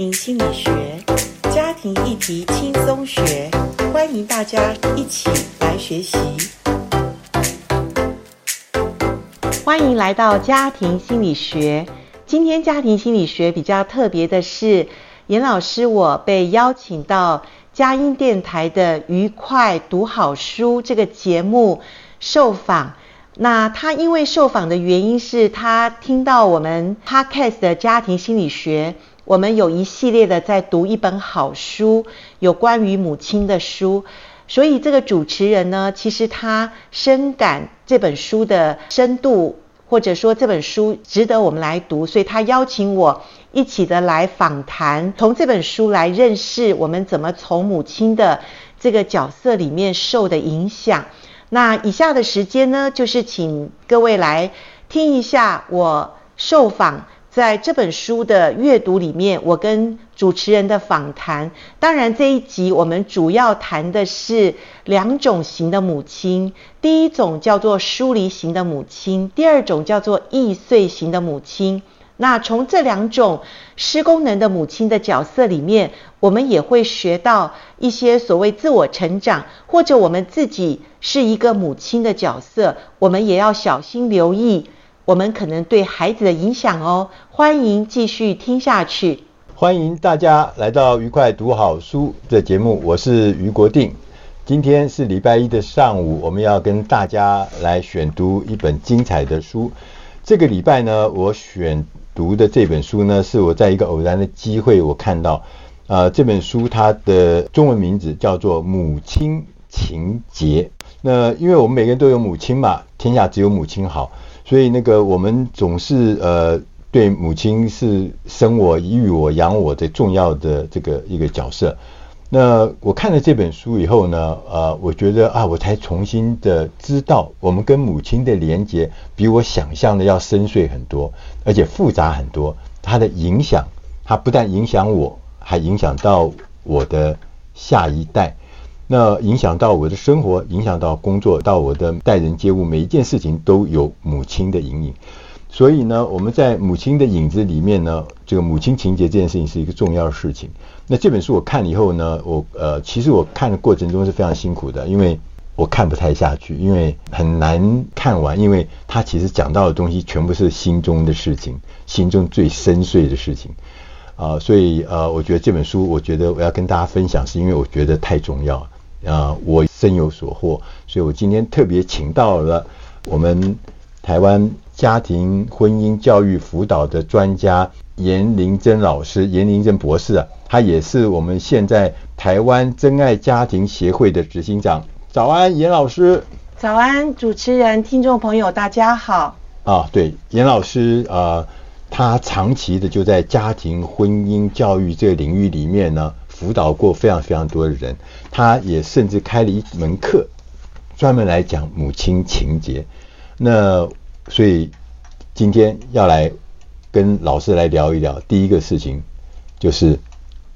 庭心理学，家庭议题轻松学，欢迎大家一起来学习。欢迎来到家庭心理学。今天家庭心理学比较特别的是，严老师我被邀请到佳音电台的《愉快读好书》这个节目受访。那他因为受访的原因是他听到我们 Podcast 的家庭心理学。我们有一系列的在读一本好书，有关于母亲的书，所以这个主持人呢，其实他深感这本书的深度，或者说这本书值得我们来读，所以他邀请我一起的来访谈，从这本书来认识我们怎么从母亲的这个角色里面受的影响。那以下的时间呢，就是请各位来听一下我受访。在这本书的阅读里面，我跟主持人的访谈，当然这一集我们主要谈的是两种型的母亲，第一种叫做疏离型的母亲，第二种叫做易碎型的母亲。那从这两种失功能的母亲的角色里面，我们也会学到一些所谓自我成长，或者我们自己是一个母亲的角色，我们也要小心留意。我们可能对孩子的影响哦，欢迎继续听下去。欢迎大家来到愉快读好书的节目，我是于国定。今天是礼拜一的上午，我们要跟大家来选读一本精彩的书。这个礼拜呢，我选读的这本书呢，是我在一个偶然的机会我看到，呃，这本书它的中文名字叫做《母亲情结》。那因为我们每个人都有母亲嘛，天下只有母亲好。所以那个我们总是呃对母亲是生我育我养我的重要的这个一个角色。那我看了这本书以后呢，呃，我觉得啊，我才重新的知道我们跟母亲的连结比我想象的要深邃很多，而且复杂很多。它的影响，它不但影响我，还影响到我的下一代。那影响到我的生活，影响到工作，到我的待人接物，每一件事情都有母亲的阴影。所以呢，我们在母亲的影子里面呢，这个母亲情节这件事情是一个重要的事情。那这本书我看了以后呢，我呃，其实我看的过程中是非常辛苦的，因为我看不太下去，因为很难看完，因为它其实讲到的东西全部是心中的事情，心中最深邃的事情啊、呃。所以呃，我觉得这本书，我觉得我要跟大家分享，是因为我觉得太重要。啊、呃，我深有所获，所以我今天特别请到了我们台湾家庭婚姻教育辅导的专家严玲珍老师，严玲珍博士啊，他也是我们现在台湾真爱家庭协会的执行长。早安，严老师。早安，主持人、听众朋友，大家好。啊，对，严老师啊、呃，他长期的就在家庭婚姻教育这个领域里面呢。辅导过非常非常多的人，他也甚至开了一门课，专门来讲母亲情节。那所以今天要来跟老师来聊一聊，第一个事情就是，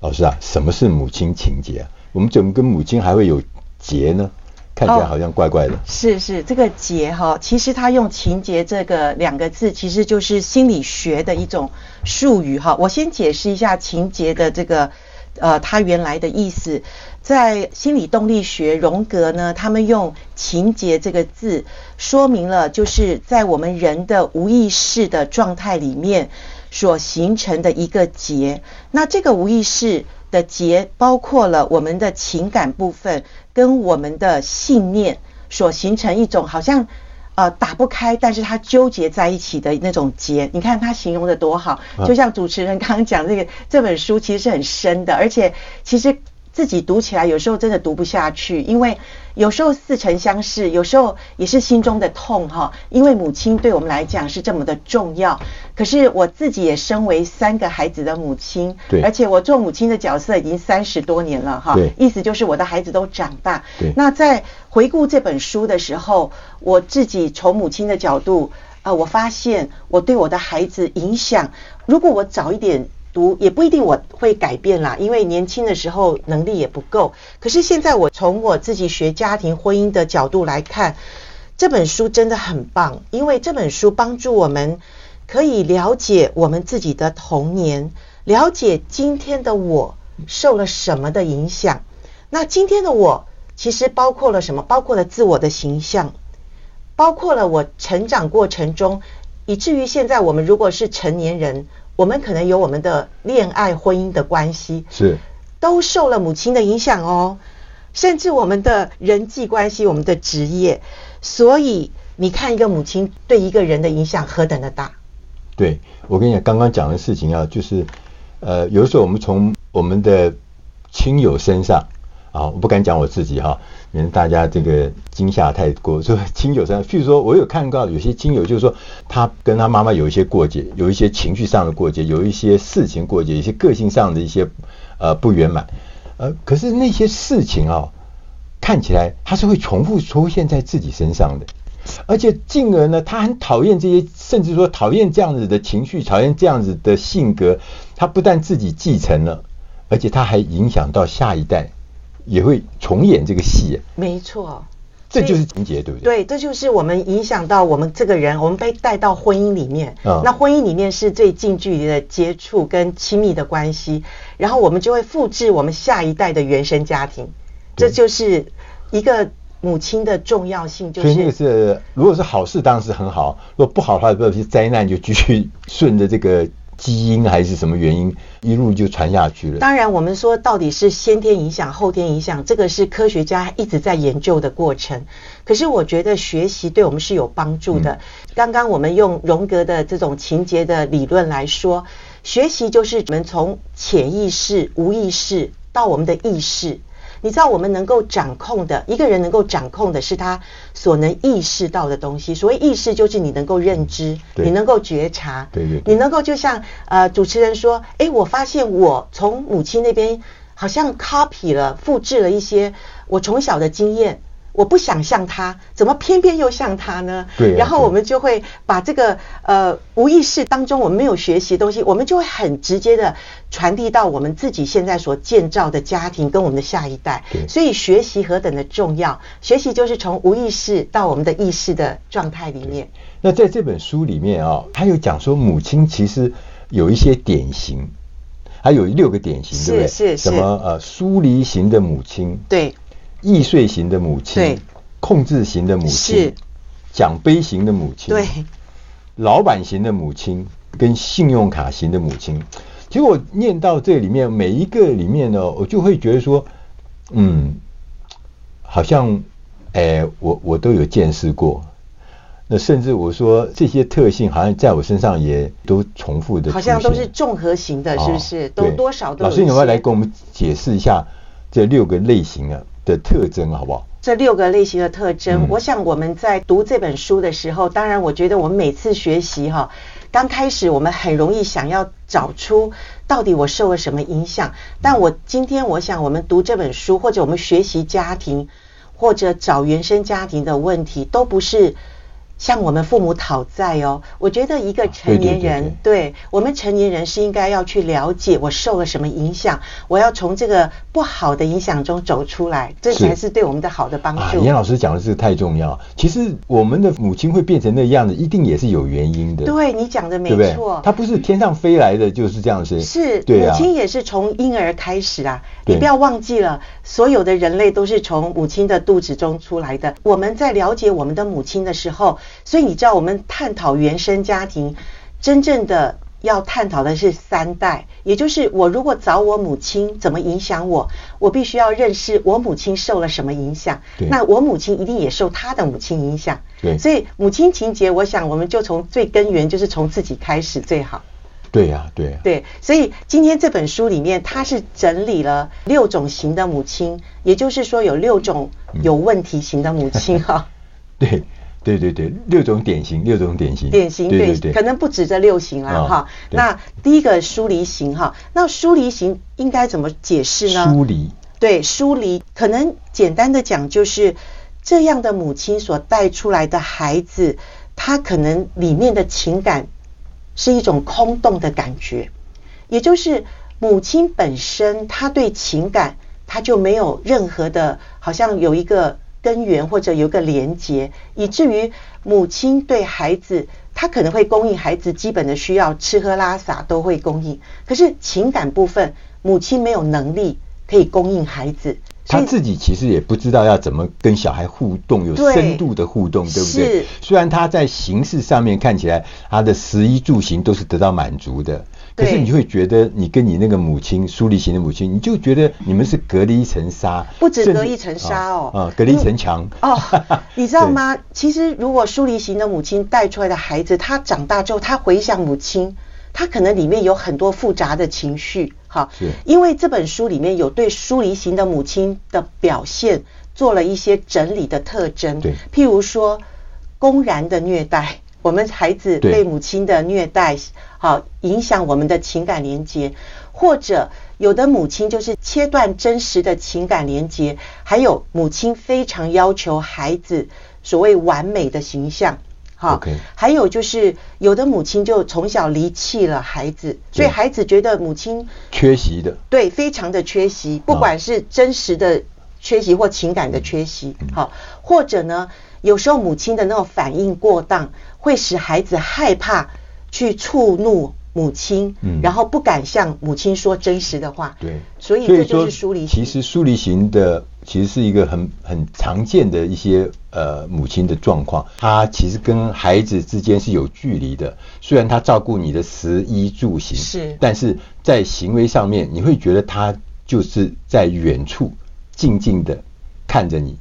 老师啊，什么是母亲情节啊？我们怎么跟母亲还会有结呢？看起来好像怪怪的。哦、是是，这个结哈，其实他用情节这个两个字，其实就是心理学的一种术语哈。我先解释一下情节的这个。呃，他原来的意思，在心理动力学，荣格呢，他们用“情节”这个字，说明了就是在我们人的无意识的状态里面所形成的一个结。那这个无意识的结，包括了我们的情感部分跟我们的信念所形成一种好像。呃，打不开，但是它纠结在一起的那种结，你看他形容的多好，就像主持人刚刚讲这个这本书其实是很深的，而且其实。自己读起来有时候真的读不下去，因为有时候似曾相识，有时候也是心中的痛哈。因为母亲对我们来讲是这么的重要，可是我自己也身为三个孩子的母亲，对，而且我做母亲的角色已经三十多年了哈。对，意思就是我的孩子都长大。对，那在回顾这本书的时候，我自己从母亲的角度啊、呃，我发现我对我的孩子影响，如果我早一点。读也不一定我会改变啦，因为年轻的时候能力也不够。可是现在我从我自己学家庭婚姻的角度来看，这本书真的很棒，因为这本书帮助我们可以了解我们自己的童年，了解今天的我受了什么的影响。那今天的我其实包括了什么？包括了自我的形象，包括了我成长过程中，以至于现在我们如果是成年人，我们可能有我们的恋爱、婚姻的关系，是都受了母亲的影响哦。甚至我们的人际关系、我们的职业，所以你看一个母亲对一个人的影响何等的大。对，我跟你讲，刚刚讲的事情啊，就是呃，有的时候我们从我们的亲友身上啊，我不敢讲我自己哈，免得大家这个惊吓太过。说亲友上，譬如说我有看到有些亲友，就是说他跟他妈妈有一些过节，有一些情绪上的过节，有一些事情过节，有一些个性上的一些呃不圆满。呃，可是那些事情啊，看起来他是会重复出现在自己身上的，而且进而呢，他很讨厌这些，甚至说讨厌这样子的情绪，讨厌这样子的性格。他不但自己继承了，而且他还影响到下一代，也会重演这个戏。没错。这就是情节，对不对？对，这就是我们影响到我们这个人，我们被带到婚姻里面。嗯，那婚姻里面是最近距离的接触跟亲密的关系，然后我们就会复制我们下一代的原生家庭。这就是一个母亲的重要性。就是，所以那个是，如果是好事，当然是很好；如果不好的话，有些灾难就继续顺着这个。基因还是什么原因，一路就传下去了。当然，我们说到底是先天影响、后天影响，这个是科学家一直在研究的过程。可是，我觉得学习对我们是有帮助的。嗯、刚刚我们用荣格的这种情节的理论来说，学习就是我们从潜意识、无意识到我们的意识。你知道我们能够掌控的，一个人能够掌控的是他所能意识到的东西。所谓意识，就是你能够认知，你能够觉察，对对，对，你能够就像呃主持人说，诶，我发现我从母亲那边好像 copy 了、复制了一些我从小的经验。我不想像他，怎么偏偏又像他呢？对、啊。然后我们就会把这个呃无意识当中我们没有学习的东西，我们就会很直接的传递到我们自己现在所建造的家庭跟我们的下一代。对。所以学习何等的重要，学习就是从无意识到我们的意识的状态里面。那在这本书里面啊、哦，他有讲说母亲其实有一些典型，还有六个典型，对不对？是是是。什么呃疏离型的母亲？对。易碎型的母亲，对，控制型的母亲，是奖杯型的母亲，对，老板型的母亲跟信用卡型的母亲。其实我念到这里面每一个里面呢，我就会觉得说，嗯，好像，哎，我我都有见识过。那甚至我说这些特性好像在我身上也都重复的，好像都是综合型的，是不是？哦、都多少都有。老师，你要来跟我们解释一下这六个类型啊？的特征好不好？这六个类型的特征，嗯，我想我们在读这本书的时候，当然我觉得我们每次学习哈，刚开始我们很容易想要找出到底我受了什么影响。但我今天我想，我们读这本书，或者我们学习家庭，或者找原生家庭的问题，都不是。向我们父母讨债哦，我觉得一个成年人，啊、对，我们成年人是应该要去了解我受了什么影响，我要从这个不好的影响中走出来，这才是对我们的好的帮助。啊、严老师讲的这个太重要。其实我们的母亲会变成那样子，一定也是有原因的。对，你讲的没错，她不是天上飞来的，就是这样子。是，对啊、母亲也是从婴儿开始啊，你不要忘记了，所有的人类都是从母亲的肚子中出来的。我们在了解我们的母亲的时候。所以你知道，我们探讨原生家庭，真正的要探讨的是三代，也就是我如果找我母亲怎么影响我，我必须要认识我母亲受了什么影响。那我母亲一定也受她的母亲影响。对。所以母亲情节，我想我们就从最根源，就是从自己开始最好。对呀、啊，对呀、啊。对，所以今天这本书里面，它是整理了六种型的母亲，也就是说有六种有问题型的母亲哈。对。对对对，六种典型，六种典型，典型对，对对对，可能不止这六型啦哈、哦。那第一个疏离型哈，那疏离型应该怎么解释呢？疏离，对，疏离，可能简单的讲就是这样的母亲所带出来的孩子，他可能里面的情感是一种空洞的感觉，也就是母亲本身，她对情感他就没有任何的，好像有一个。根源或者有个连结，以至于母亲对孩子，他可能会供应孩子基本的需要，吃喝拉撒都会供应。可是情感部分，母亲没有能力可以供应孩子。他自己其实也不知道要怎么跟小孩互动，有深度的互动，对，对不对？虽然他在形式上面看起来，他的食衣住行都是得到满足的，可是你就会觉得，你跟你那个母亲，疏离型的母亲，你就觉得你们是隔了一层纱，不止隔一层纱哦，啊，隔了一层墙。哦。你知道吗？其实如果疏离型的母亲带出来的孩子，他长大之后，他回想母亲。他可能里面有很多复杂的情绪，哈，是，因为这本书里面有对疏离型的母亲的表现做了一些整理的特征，对，譬如说公然的虐待，我们孩子被母亲的虐待，好影响我们的情感连接，或者有的母亲就是切断真实的情感连接，还有母亲非常要求孩子所谓完美的形象。好.还有就是有的母亲就从小离弃了孩子，所以孩子觉得母亲缺席的，对，非常的缺席，不管是真实的缺席或情感的缺席，好，或者呢，有时候母亲的那种反应过当，会使孩子害怕去触怒母亲，嗯，然后不敢向母亲说真实的话，对，所以这就是疏离型。其实疏离型的。其实是一个很很常见的一些呃母亲的状况，她其实跟孩子之间是有距离的。虽然她照顾你的食衣住行，是，但是在行为上面，你会觉得她就是在远处静静的看着你，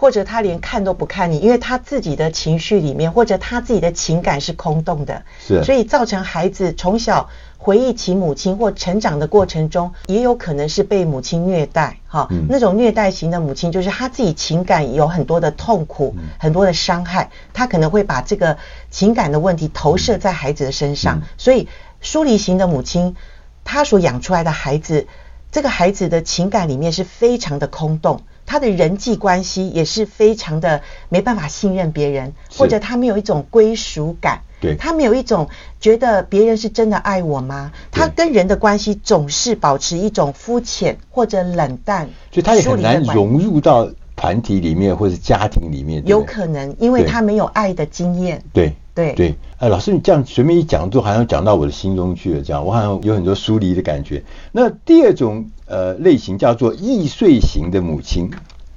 或者他连看都不看你，因为他自己的情绪里面，或者他自己的情感是空洞的，是，所以造成孩子从小。回忆起母亲或成长的过程中，也有可能是被母亲虐待，哈，那种虐待型的母亲，就是他自己情感有很多的痛苦，很多的伤害，他可能会把这个情感的问题投射在孩子的身上，所以疏离型的母亲，她所养出来的孩子，这个孩子的情感里面是非常的空洞。他的人际关系也是非常的没办法信任别人，或者他没有一种归属感，对，他没有一种觉得别人是真的爱我吗？他跟人的关系总是保持一种肤浅或者冷淡，所以他也很难融入到团体里面或者家庭里面。有可能，因为他没有爱的经验。对对对，哎，老师，你这样随便一讲，就好像讲到我的心中去了，这样我好像有很多疏离的感觉。那第二种。呃，类型叫做易碎型的母亲，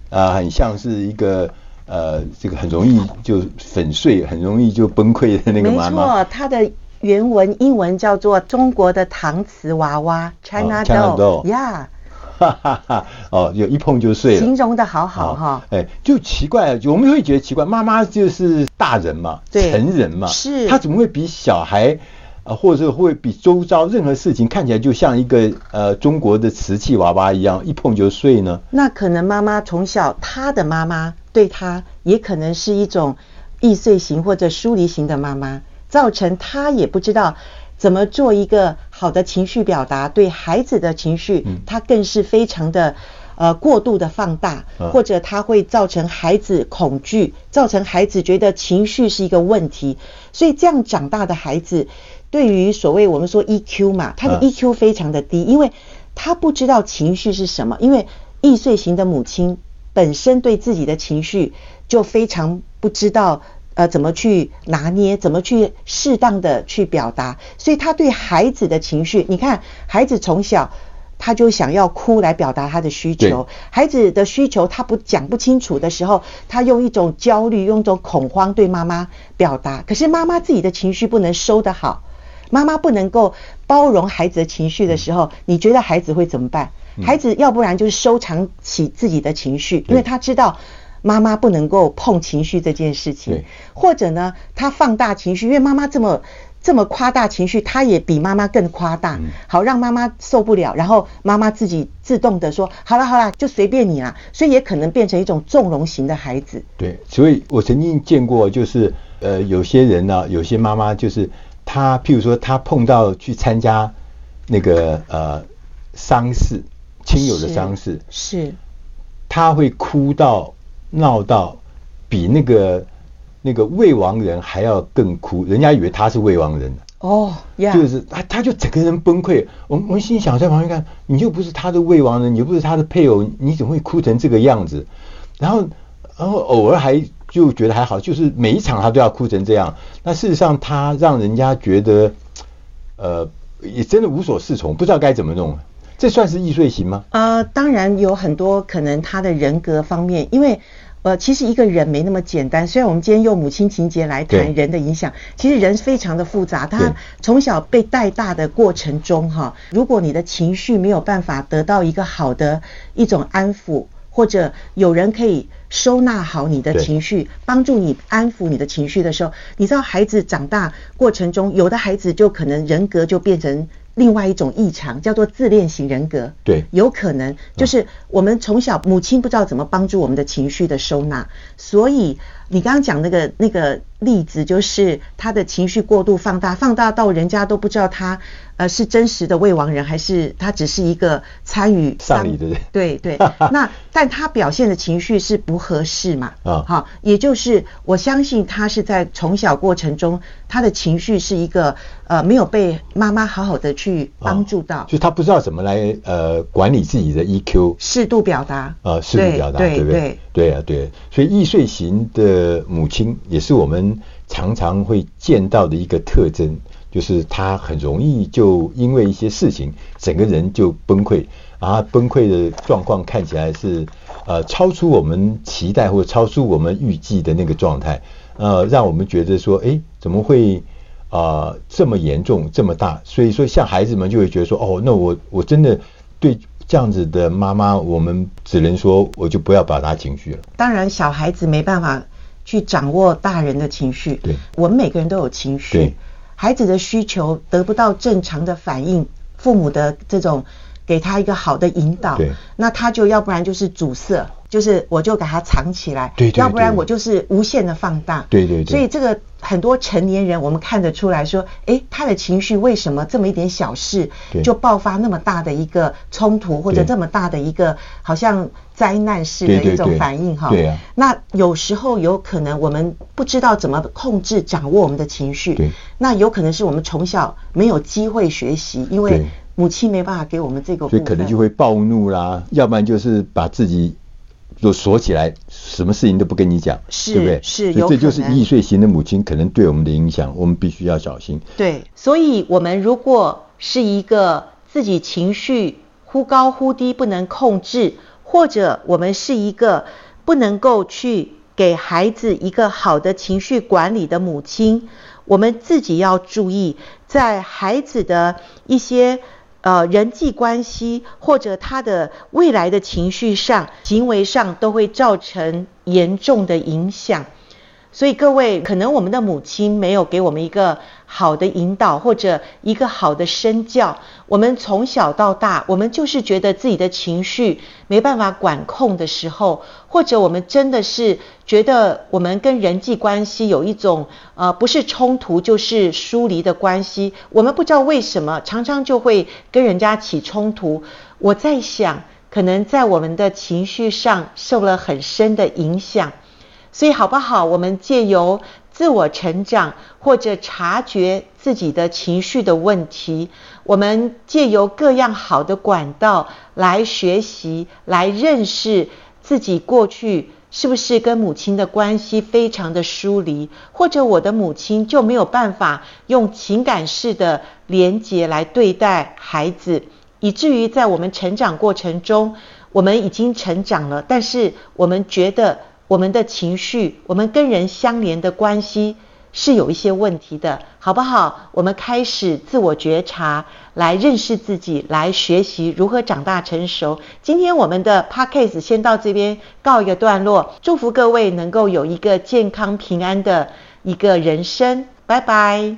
啊、呃，很像是一个呃，这个很容易就粉碎，很容易就崩溃的那个妈妈。没错，它的原文英文叫做中国的搪瓷娃娃 China doll，呀，哈哈哈，哦，有一碰就碎了，形容的好好哈。哎，就奇怪，我们会觉得奇怪，妈妈就是大人嘛，对成人嘛，是，她怎么会比小孩？啊，或者会比周遭任何事情看起来就像一个呃中国的瓷器娃娃一样，一碰就碎呢？那可能妈妈从小她的妈妈对她也可能是一种易碎型或者疏离型的妈妈，造成她也不知道怎么做一个好的情绪表达，对孩子的情绪，他更是非常的呃过度的放大，或者它会造成孩子恐惧，造成孩子觉得情绪是一个问题，所以这样长大的孩子。对于所谓我们说 EQ 嘛，他的 EQ 非常的低，因为他不知道情绪是什么。因为易碎型的母亲本身对自己的情绪就非常不知道，呃，怎么去拿捏，怎么去适当的去表达，所以他对孩子的情绪，你看孩子从小。他就想要哭来表达他的需求，孩子的需求他不讲不清楚的时候，他用一种焦虑、用一种恐慌对妈妈表达。可是妈妈自己的情绪不能收得好，妈妈不能够包容孩子的情绪的时候，你觉得孩子会怎么办？孩子要不然就是收藏起自己的情绪，因为他知道妈妈不能够碰情绪这件事情，或者呢，他放大情绪，因为妈妈这么。这么夸大情绪，他也比妈妈更夸大，好让妈妈受不了，然后妈妈自己自动的说：“好了好了，就随便你啦。”所以也可能变成一种纵容型的孩子。对，所以我曾经见过，就是呃，有些人呢、啊，有些妈妈就是她，譬如说她碰到去参加那个呃丧事，亲友的丧事，是，她会哭到闹到比那个。那个未亡人还要更哭，人家以为他是未亡人哦，oh. 就是他他就整个人崩溃。我们我们心想在旁边看，你又不是他的未亡人，你又不是他的配偶，你怎么会哭成这个样子？然后然后偶尔还就觉得还好，就是每一场他都要哭成这样。那事实上他让人家觉得，呃，也真的无所适从，不知道该怎么弄。这算是易碎型吗？呃，当然有很多可能他的人格方面，因为。呃，其实一个人没那么简单。虽然我们今天用母亲情节来谈人的影响，其实人非常的复杂。他从小被带大的过程中，哈，如果你的情绪没有办法得到一个好的一种安抚，或者有人可以收纳好你的情绪，帮助你安抚你的情绪的时候，你知道孩子长大过程中，有的孩子就可能人格就变成。另外一种异常叫做自恋型人格，对，有可能就是我们从小母亲不知道怎么帮助我们的情绪的收纳，所以你刚刚讲那个那个例子，就是他的情绪过度放大，放大到人家都不知道他。呃，是真实的未亡人，还是他只是一个参与丧礼的人？对对。那但他表现的情绪是不合适嘛？啊，好，也就是我相信他是在从小过程中，他的情绪是一个呃没有被妈妈好好的去帮助到，就他不知道怎么来呃管理自己的 EQ，适度表达，呃，适度表达，对不对？对啊，对。所以易碎型的母亲也是我们常常会见到的一个特征。就是她很容易就因为一些事情，整个人就崩溃，然后崩溃的状况看起来是呃超出我们期待或者超出我们预计的那个状态，呃，让我们觉得说，哎，怎么会啊、呃、这么严重这么大？所以说，像孩子们就会觉得说，哦，那我我真的对这样子的妈妈，我们只能说，我就不要表达情绪了。当然，小孩子没办法去掌握大人的情绪，对，我们每个人都有情绪。对。孩子的需求得不到正常的反应，父母的这种给他一个好的引导，那他就要不然就是阻塞，就是我就给他藏起来，对，对，对，要不然我就是无限的放大，对对对，所以这个很多成年人我们看得出来说，哎，他的情绪为什么这么一点小事就爆发那么大的一个冲突，或者这么大的一个好像。灾难式的一种反应哈，对啊。那有时候有可能我们不知道怎么控制、掌握我们的情绪，那有可能是我们从小没有机会学习，因为母亲没办法给我们这个，所以可能就会暴怒啦，要不然就是把自己就锁起来，什么事情都不跟你讲，是对不对？是，所以这就是易碎型的母亲可能对我们的影响，我们必须要小心。对，所以我们如果是一个自己情绪忽高忽低不能控制。或者我们是一个不能够去给孩子一个好的情绪管理的母亲，我们自己要注意，在孩子的一些呃人际关系或者他的未来的情绪上、行为上都会造成严重的影响。所以各位，可能我们的母亲没有给我们一个好的引导，或者一个好的身教。我们从小到大，我们就是觉得自己的情绪没办法管控的时候，或者我们真的是觉得我们跟人际关系有一种呃不是冲突就是疏离的关系，我们不知道为什么常常就会跟人家起冲突。我在想，可能在我们的情绪上受了很深的影响。所以好不好？我们借由自我成长，或者察觉自己的情绪的问题，我们借由各样好的管道来学习，来认识自己过去是不是跟母亲的关系非常的疏离，或者我的母亲就没有办法用情感式的连结来对待孩子，以至于在我们成长过程中，我们已经成长了，但是我们觉得。我们的情绪，我们跟人相连的关系是有一些问题的，好不好？我们开始自我觉察，来认识自己，来学习如何长大成熟。今天我们的 Podcast 先到这边告一个段落，祝福各位能够有一个健康平安的一个人生，拜拜。